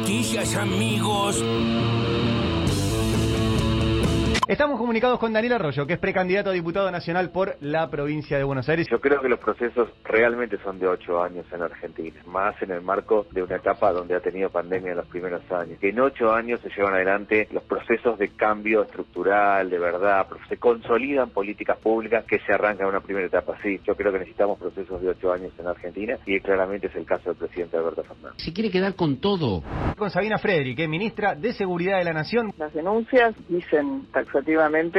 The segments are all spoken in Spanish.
noticias, amigos. Estamos comunicados con Daniel Arroyo, que es precandidato a diputado nacional por la provincia de Buenos Aires. Yo creo que los procesos realmente son de ocho años en Argentina, más en el marco de una etapa donde ha tenido pandemia en los primeros años. Que en ocho años se llevan adelante los procesos de cambio estructural, de verdad, se consolidan políticas públicas que se arrancan en una primera etapa. Sí, yo creo que necesitamos procesos de ocho años en Argentina y claramente es el caso del presidente Alberto Fernández. Se quiere quedar con todo. Con Sabina Frederick, ministra de Seguridad de la Nación. Las denuncias dicen taxativamente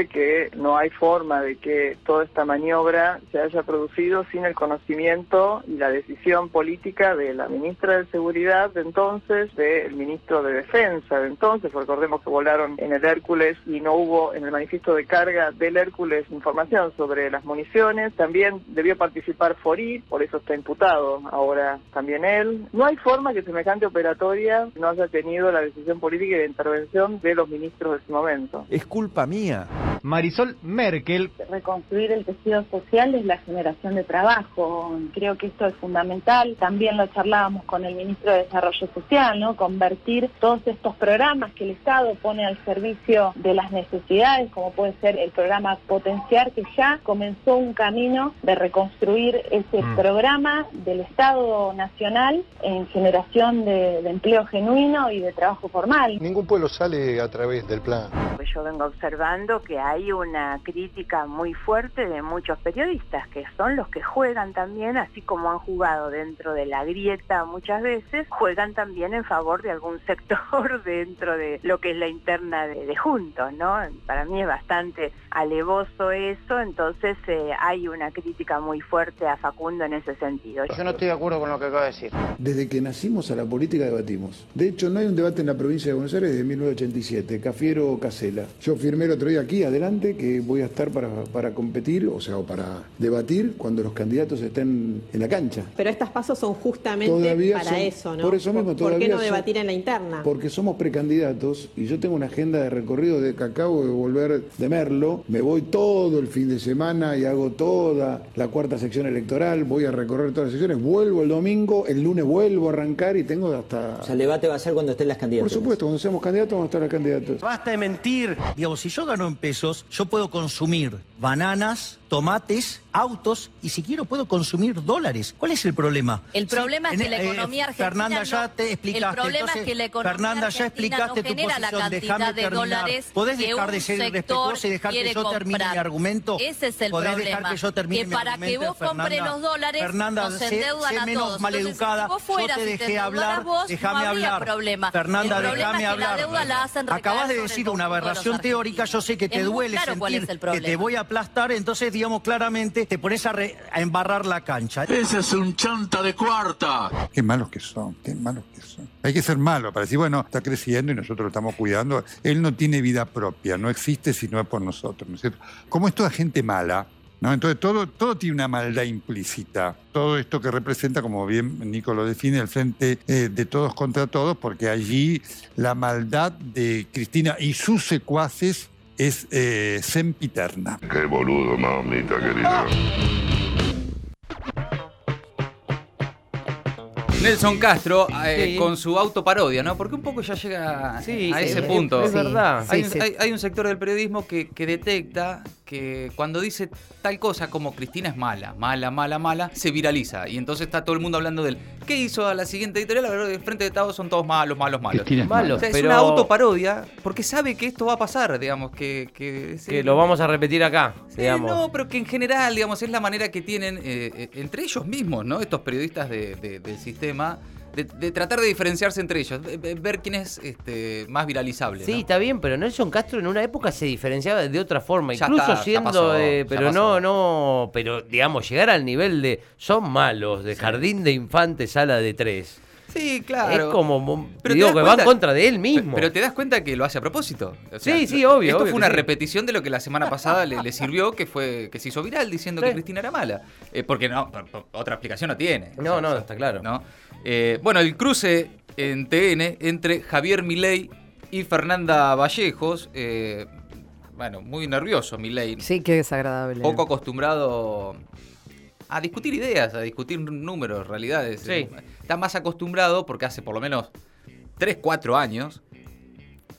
que no hay forma de que toda esta maniobra se haya producido sin el conocimiento y la decisión política de la ministra de Seguridad de entonces, del ministro de Defensa de entonces. Recordemos que volaron en el Hércules y no hubo en el manifiesto de carga del Hércules información sobre las municiones. También debió participar Forí, por eso está imputado ahora también él. No hay forma que semejante operatoria no haya tenido la decisión política y de intervención de los ministros de ese momento. Es culpa mía. Marisol Merkel. Reconstruir el tejido social es la generación de trabajo. Creo que esto es fundamental. También lo charlábamos con el ministro de Desarrollo Social, ¿no? Convertir todos estos programas que el Estado pone al servicio de las necesidades, como puede ser el programa Potenciar, que ya comenzó un camino de reconstruir ese Mm. programa del Estado Nacional en generación de, de empleo genuino y de trabajo formal. Ningún pueblo sale a través del plan. Yo vengo observando que hay una crítica muy fuerte de muchos periodistas, que son los que juegan también, así como han jugado dentro de la grieta muchas veces, juegan también en favor de algún sector dentro de lo que es la interna de, de Juntos, ¿no? Para mí es bastante alevoso eso, entonces eh, hay una crítica muy fuerte a Facundo en ese sentido. Yo no estoy de acuerdo con lo que acaba de decir. Desde que nacimos a la política debatimos. De hecho, no hay un debate en la provincia de Buenos Aires desde 1987, Cafiero o Yo firmé el otro día aquí, adelante, que voy a estar para, para competir, o sea, o para debatir cuando los candidatos estén en la cancha. Pero estas pasos son justamente Todavía para son- eso, ¿no? por eso mismo, ¿Por qué todavía no son- debatir en la interna? Porque somos precandidatos y yo tengo una agenda de recorrido de que acabo de volver de Merlo. Me voy todo el fin de semana y hago toda la cuarta sección electoral. Voy a recorrer todas las secciones. Vuelvo el domingo, el lunes vuelvo a arrancar y tengo hasta. O sea, el debate va a ser cuando estén las Por candidaturas. supuesto, cuando seamos candidatos vamos a estar los candidatos. Basta de mentir. Digamos, si yo gano en pesos, yo puedo consumir bananas, tomates, autos y si quiero puedo consumir dólares. ¿Cuál es el problema? El problema es en- que la eh, economía argentina Fernanda, ya no- te explicaste. El problema Entonces, es que la economía Fernanda, ya argentina explicaste no tu genera la posición. cantidad Déjame de terminar. dólares ¿Podés que dejar de ser irrespetuosa y dejar que yo termine comprar. mi argumento? Ese es el ¿Podés problema. dejar que yo termine que mi para que vos compres los dólares Fernanda, nos sé- endeudan sé a menos todos. maleducada. Entonces, si vos Yo te dejé hablar, vos, déjame no hablar. problema. Fernanda, el problema déjame es que hablar. la deuda la hacen Acabas de decir una aberración teórica, yo sé que te duele sentir que te voy a aplastar, entonces digamos claramente te pones a, re- a embarrar la cancha. Ese es un chanta de cuarta. Qué malos que son, qué malos que son. Hay que ser malo para decir, bueno, está creciendo y nosotros lo estamos cuidando. Él no tiene vida propia, no existe si no es por nosotros, ¿no es cierto? Como es toda gente mala, ¿no? Entonces todo, todo tiene una maldad implícita. Todo esto que representa, como bien Nico lo define, el frente eh, de todos contra todos, porque allí la maldad de Cristina y sus secuaces es eh, sempiterna. Qué boludo, mamita querida. Nelson Castro eh, Sí. con su autoparodia, ¿no? Porque un poco ya llega Sí, a ese es- punto. es verdad. Hay, Sí, un- sí. hay- hay un sector del periodismo que, que detecta que cuando dice tal cosa como Cristina es mala, mala, mala, mala, se viraliza. Y entonces está todo el mundo hablando del ¿qué hizo a la siguiente editorial? La verdad, de frente de Estado son todos malos, malos, malos. Cristina es mala. O sea, es Pero- una autoparodia porque sabe que esto va a pasar, digamos, que... Que, Que lo vamos a repetir acá, Eh, digamos. no, pero que en general, digamos, es la manera que tienen eh, eh, entre ellos mismos, ¿no? Estos periodistas de- de- del sistema, de, de tratar de diferenciarse entre ellos, de- ver quién es este, más viralizable. Sí, ¿no? está bien, pero Nelson Castro en una época se diferenciaba de otra forma, Ya incluso está, siendo, pasó, eh, pero no, no, pero digamos, llegar al nivel de son malos, de jardín de infantes, sala de tres. Sí, claro. Es como, Pero digo, que va cuenta- en contra de él mismo. Pero te das cuenta que lo hace a propósito. O sea, Sí, sí, obvio, Esto obvio fue una sí. repetición de lo que la semana pasada le, le sirvió, que fue que se hizo viral diciendo que. Cristina era mala. Eh, porque no, otra explicación no tiene. No, no, está claro. ¿no? Eh, bueno, el cruce en TN entre Javier Milei y Fernanda Vallejos. eh, bueno, muy nervioso Milei. Sí, qué desagradable. Poco acostumbrado a discutir ideas, a discutir números, realidades. Sí. Está más acostumbrado porque hace por lo menos 3, 4 años.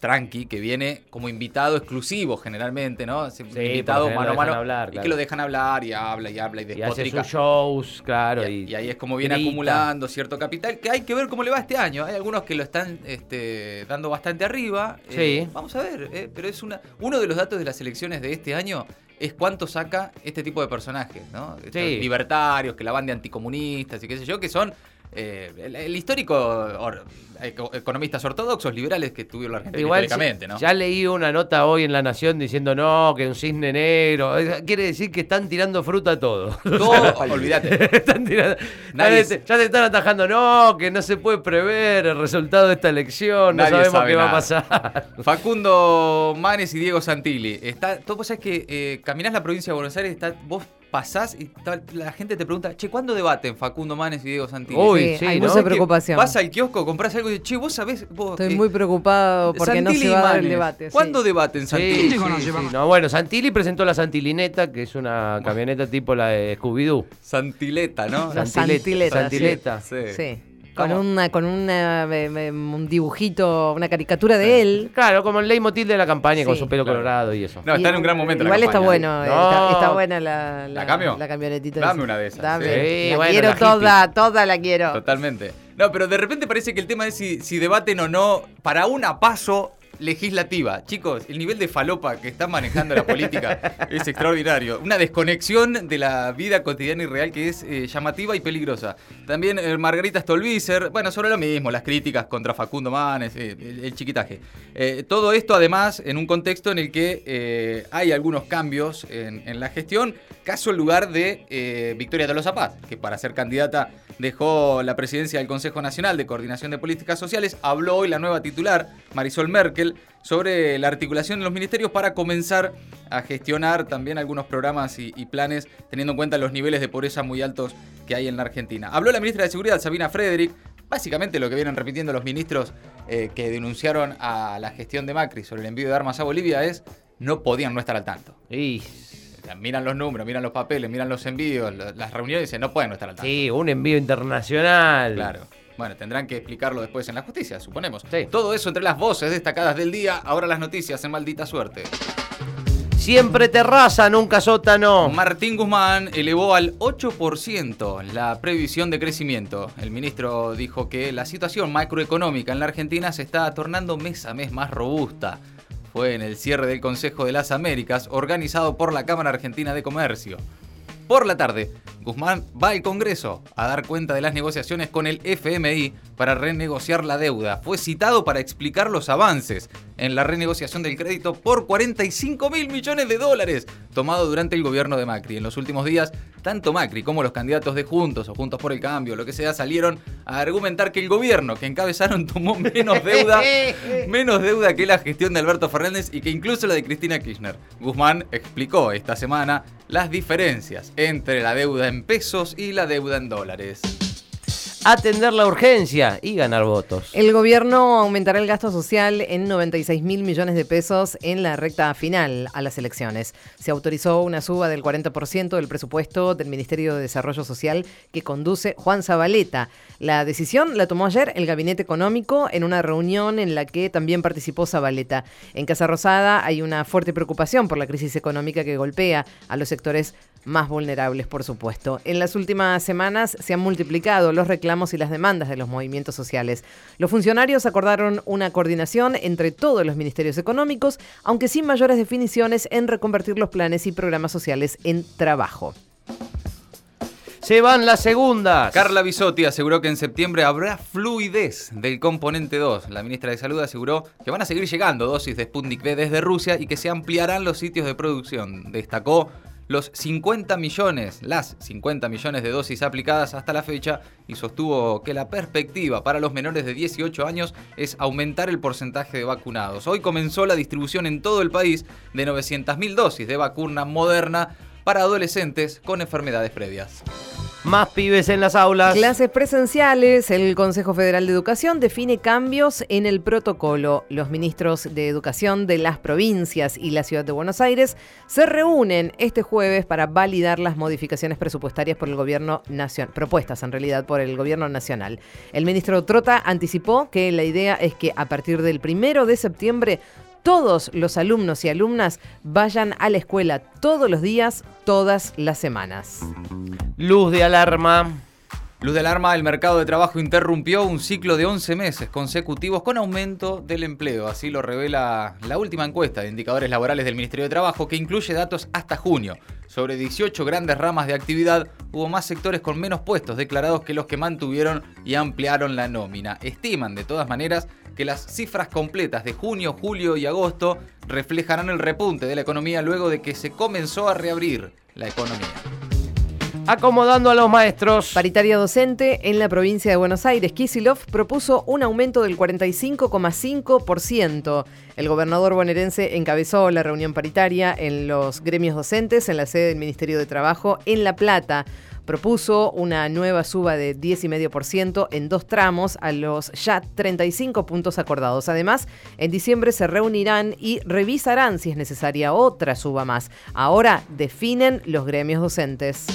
Tranqui, que viene como invitado exclusivo generalmente, ¿no? Sí, invitado mano a mano. hablar, Y claro. que lo dejan hablar y habla y habla y Y hace despotrica. sus shows, claro. Y, Y, y ahí es como viene grita. acumulando cierto capital, que hay que ver cómo le va este año. Hay algunos que lo están este, dando bastante arriba. Eh, Sí. vamos a ver, eh, pero es una uno de los datos de las elecciones de este año es cuánto saca este tipo de personajes, ¿no? Estos Sí. Libertarios, que la van de anticomunistas y qué sé yo, que son eh, el, el histórico or- eco- economistas ortodoxos, liberales que tuvieron la Argentina Igual históricamente, ¿no? ya leí una nota hoy en La Nación diciendo no, que un cisne negro. Eh, Quiere decir que están tirando fruta a todo. Todo, olvídate. Están tirando- Nadie ya, te están atajando, no, que no se puede prever el resultado de esta elección, no Nadie sabemos sabe qué va a pasar. Facundo Manes y Diego Santilli. Está, todo vos sabés que eh, caminás la provincia de Buenos Aires, está, vos pasás y la gente te pregunta, che, ¿cuándo debaten Facundo Manes y Diego Santilli? Uy, Sí, hay ¿no? mucha preocupación. Vas al kiosco, compras algo y dices, che, vos sabés. Vos, Estoy eh, muy preocupado porque no Santilli se y va a dar el debate. sí. ¿Cuándo debaten Sí, Santilli? sí, sí, no, bueno, Santilli presentó la Santilineta, que es una camioneta tipo la de Scooby-Doo. Santileta, ¿no? La Santileta, Santileta, Santileta. Sí. Con, una, con una, eh, eh, un dibujito, una caricatura de él. Claro, como el leitmotiv de la campaña, con su pelo Claro. colorado y eso. No, está Y- en un gran momento la Igual está campaña. bueno, eh, No. está, está buena la, ¿La cambio? la camionetita. Dame esa. una de esas, Dame. sí. La bueno, quiero la toda, toda la quiero. Totalmente. No, pero de repente parece que el tema es si, si debaten o no para una paso legislativa. Chicos, el nivel de falopa que está manejando la política es extraordinario. Una desconexión de la vida cotidiana y real que es eh, llamativa y peligrosa. También eh, Margarita Stolbizer, bueno, sobre lo mismo, las críticas contra Facundo Manes, eh, el, el chiquitaje. Todo esto además en un contexto en el que hay algunos cambios en, en la gestión, caso el lugar de Victoria Tolosa Paz, que para ser candidata dejó la presidencia del Consejo Nacional de Coordinación de Políticas Sociales, habló hoy la nueva titular, Marisol Merkel, sobre la articulación de los ministerios para comenzar a gestionar también algunos programas y, y planes teniendo en cuenta los niveles de pobreza muy altos que hay en la Argentina. Habló la ministra de Seguridad, Sabina Frederick, básicamente lo que vienen repitiendo los ministros eh, que denunciaron a la gestión de Macri sobre el envío de armas a Bolivia es no podían no estar al tanto. Y, miran los números, miran los papeles, miran los envíos, las reuniones y dicen no pueden no estar al tanto. sí, un envío internacional. Claro. Bueno, tendrán que explicarlo después en la justicia, suponemos. Sí. Todo eso entre las voces destacadas del día. Ahora las noticias en maldita suerte. Siempre terraza, nunca sótano. Martín Guzmán elevó al 8% la previsión de crecimiento. El ministro dijo que la situación macroeconómica en la Argentina se está tornando mes a mes más robusta. Fue en el cierre del Consejo de las Américas organizado por la Cámara Argentina de Comercio. Por la tarde, Guzmán va al Congreso a dar cuenta de las negociaciones con el FMI para renegociar la deuda. Fue citado para explicar los avances en la renegociación del crédito por 45 mil millones de dólares tomado durante el gobierno de Macri. En los últimos días, tanto Macri como los candidatos de Juntos o Juntos por el Cambio, lo que sea, salieron a argumentar que el gobierno que encabezaron tomó menos deuda, menos deuda que la gestión de Alberto Fernández y que incluso la de Cristina Kirchner. Guzmán explicó esta semana las diferencias entre la deuda en pesos y la deuda en dólares. Atender la urgencia y ganar votos. El gobierno aumentará el gasto social en 96 mil millones de pesos en la recta final a las elecciones. Se autorizó una suba del 40% del presupuesto del Ministerio de Desarrollo Social que conduce Juan Zabaleta. La decisión la tomó ayer el Gabinete Económico en una reunión en la que también participó Zabaleta. En Casa Rosada hay una fuerte preocupación por la crisis económica que golpea a los sectores más vulnerables, por supuesto. En las últimas semanas se han multiplicado los reclamos y las demandas de los movimientos sociales. Los funcionarios acordaron una coordinación entre todos los ministerios económicos, aunque sin mayores definiciones en reconvertir los planes y programas sociales en trabajo. Se van las segundas. Carla Bisotti aseguró que en septiembre habrá fluidez del componente 2. La ministra de Salud aseguró que van a seguir llegando dosis de Sputnik V desde Rusia y que se ampliarán los sitios de producción. Destacó los 50 millones, las 50 millones de dosis aplicadas hasta la fecha y sostuvo que la perspectiva para los menores de 18 años es aumentar el porcentaje de vacunados. Hoy comenzó la distribución en todo el país de 900.000 dosis de vacuna moderna para adolescentes con enfermedades previas. Más pibes en las aulas. Clases presenciales. El Consejo Federal de Educación define cambios en el protocolo. Los ministros de Educación de las provincias y la Ciudad de Buenos Aires se reúnen este jueves para validar las modificaciones presupuestarias por el gobierno nacional, propuestas en realidad por el gobierno nacional. El ministro Trota anticipó que la idea es que a partir del primero de septiembre todos los alumnos y alumnas vayan a la escuela todos los días, todas las semanas. Luz de alarma. Luz de alarma, el mercado de trabajo interrumpió un ciclo de 11 meses consecutivos con aumento del empleo. Así lo revela la última encuesta de indicadores laborales del Ministerio de Trabajo, que incluye datos hasta junio. Sobre 18 grandes ramas de actividad, hubo más sectores con menos puestos declarados que los que mantuvieron y ampliaron la nómina. Estiman, de todas maneras, que las cifras completas de junio, julio y agosto reflejarán el repunte de la economía luego de que se comenzó a reabrir la economía. Acomodando a los maestros. Paritaria docente en la provincia de Buenos Aires. Kisilov propuso un aumento del 45,5%. El gobernador bonaerense encabezó la reunión paritaria en los gremios docentes en la sede del Ministerio de Trabajo en La Plata propuso una nueva suba de 10,5% en dos tramos a los ya 35 puntos acordados. Además, en diciembre se reunirán y revisarán si es necesaria otra suba más. Ahora definen los gremios docentes.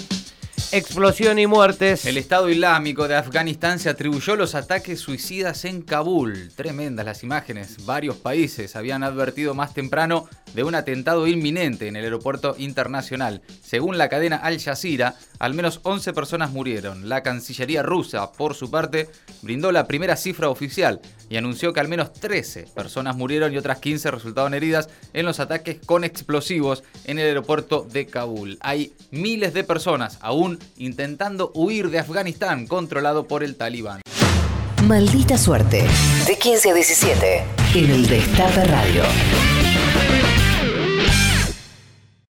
Explosión y muertes. El Estado Islámico de Afganistán se atribuyó los ataques suicidas en Kabul. Tremendas las imágenes. Varios países habían advertido más temprano de un atentado inminente en el aeropuerto internacional. Según la cadena Al Jazeera, al menos 11 personas murieron. La Cancillería rusa, por su parte, brindó la primera cifra oficial y anunció que al menos 13 personas murieron y otras 15 resultaron heridas en los ataques con explosivos en el aeropuerto de Kabul. Hay miles de personas aún intentando huir de Afganistán, controlado por el talibán. Maldita suerte. De 15 a 17. En el Destape Radio.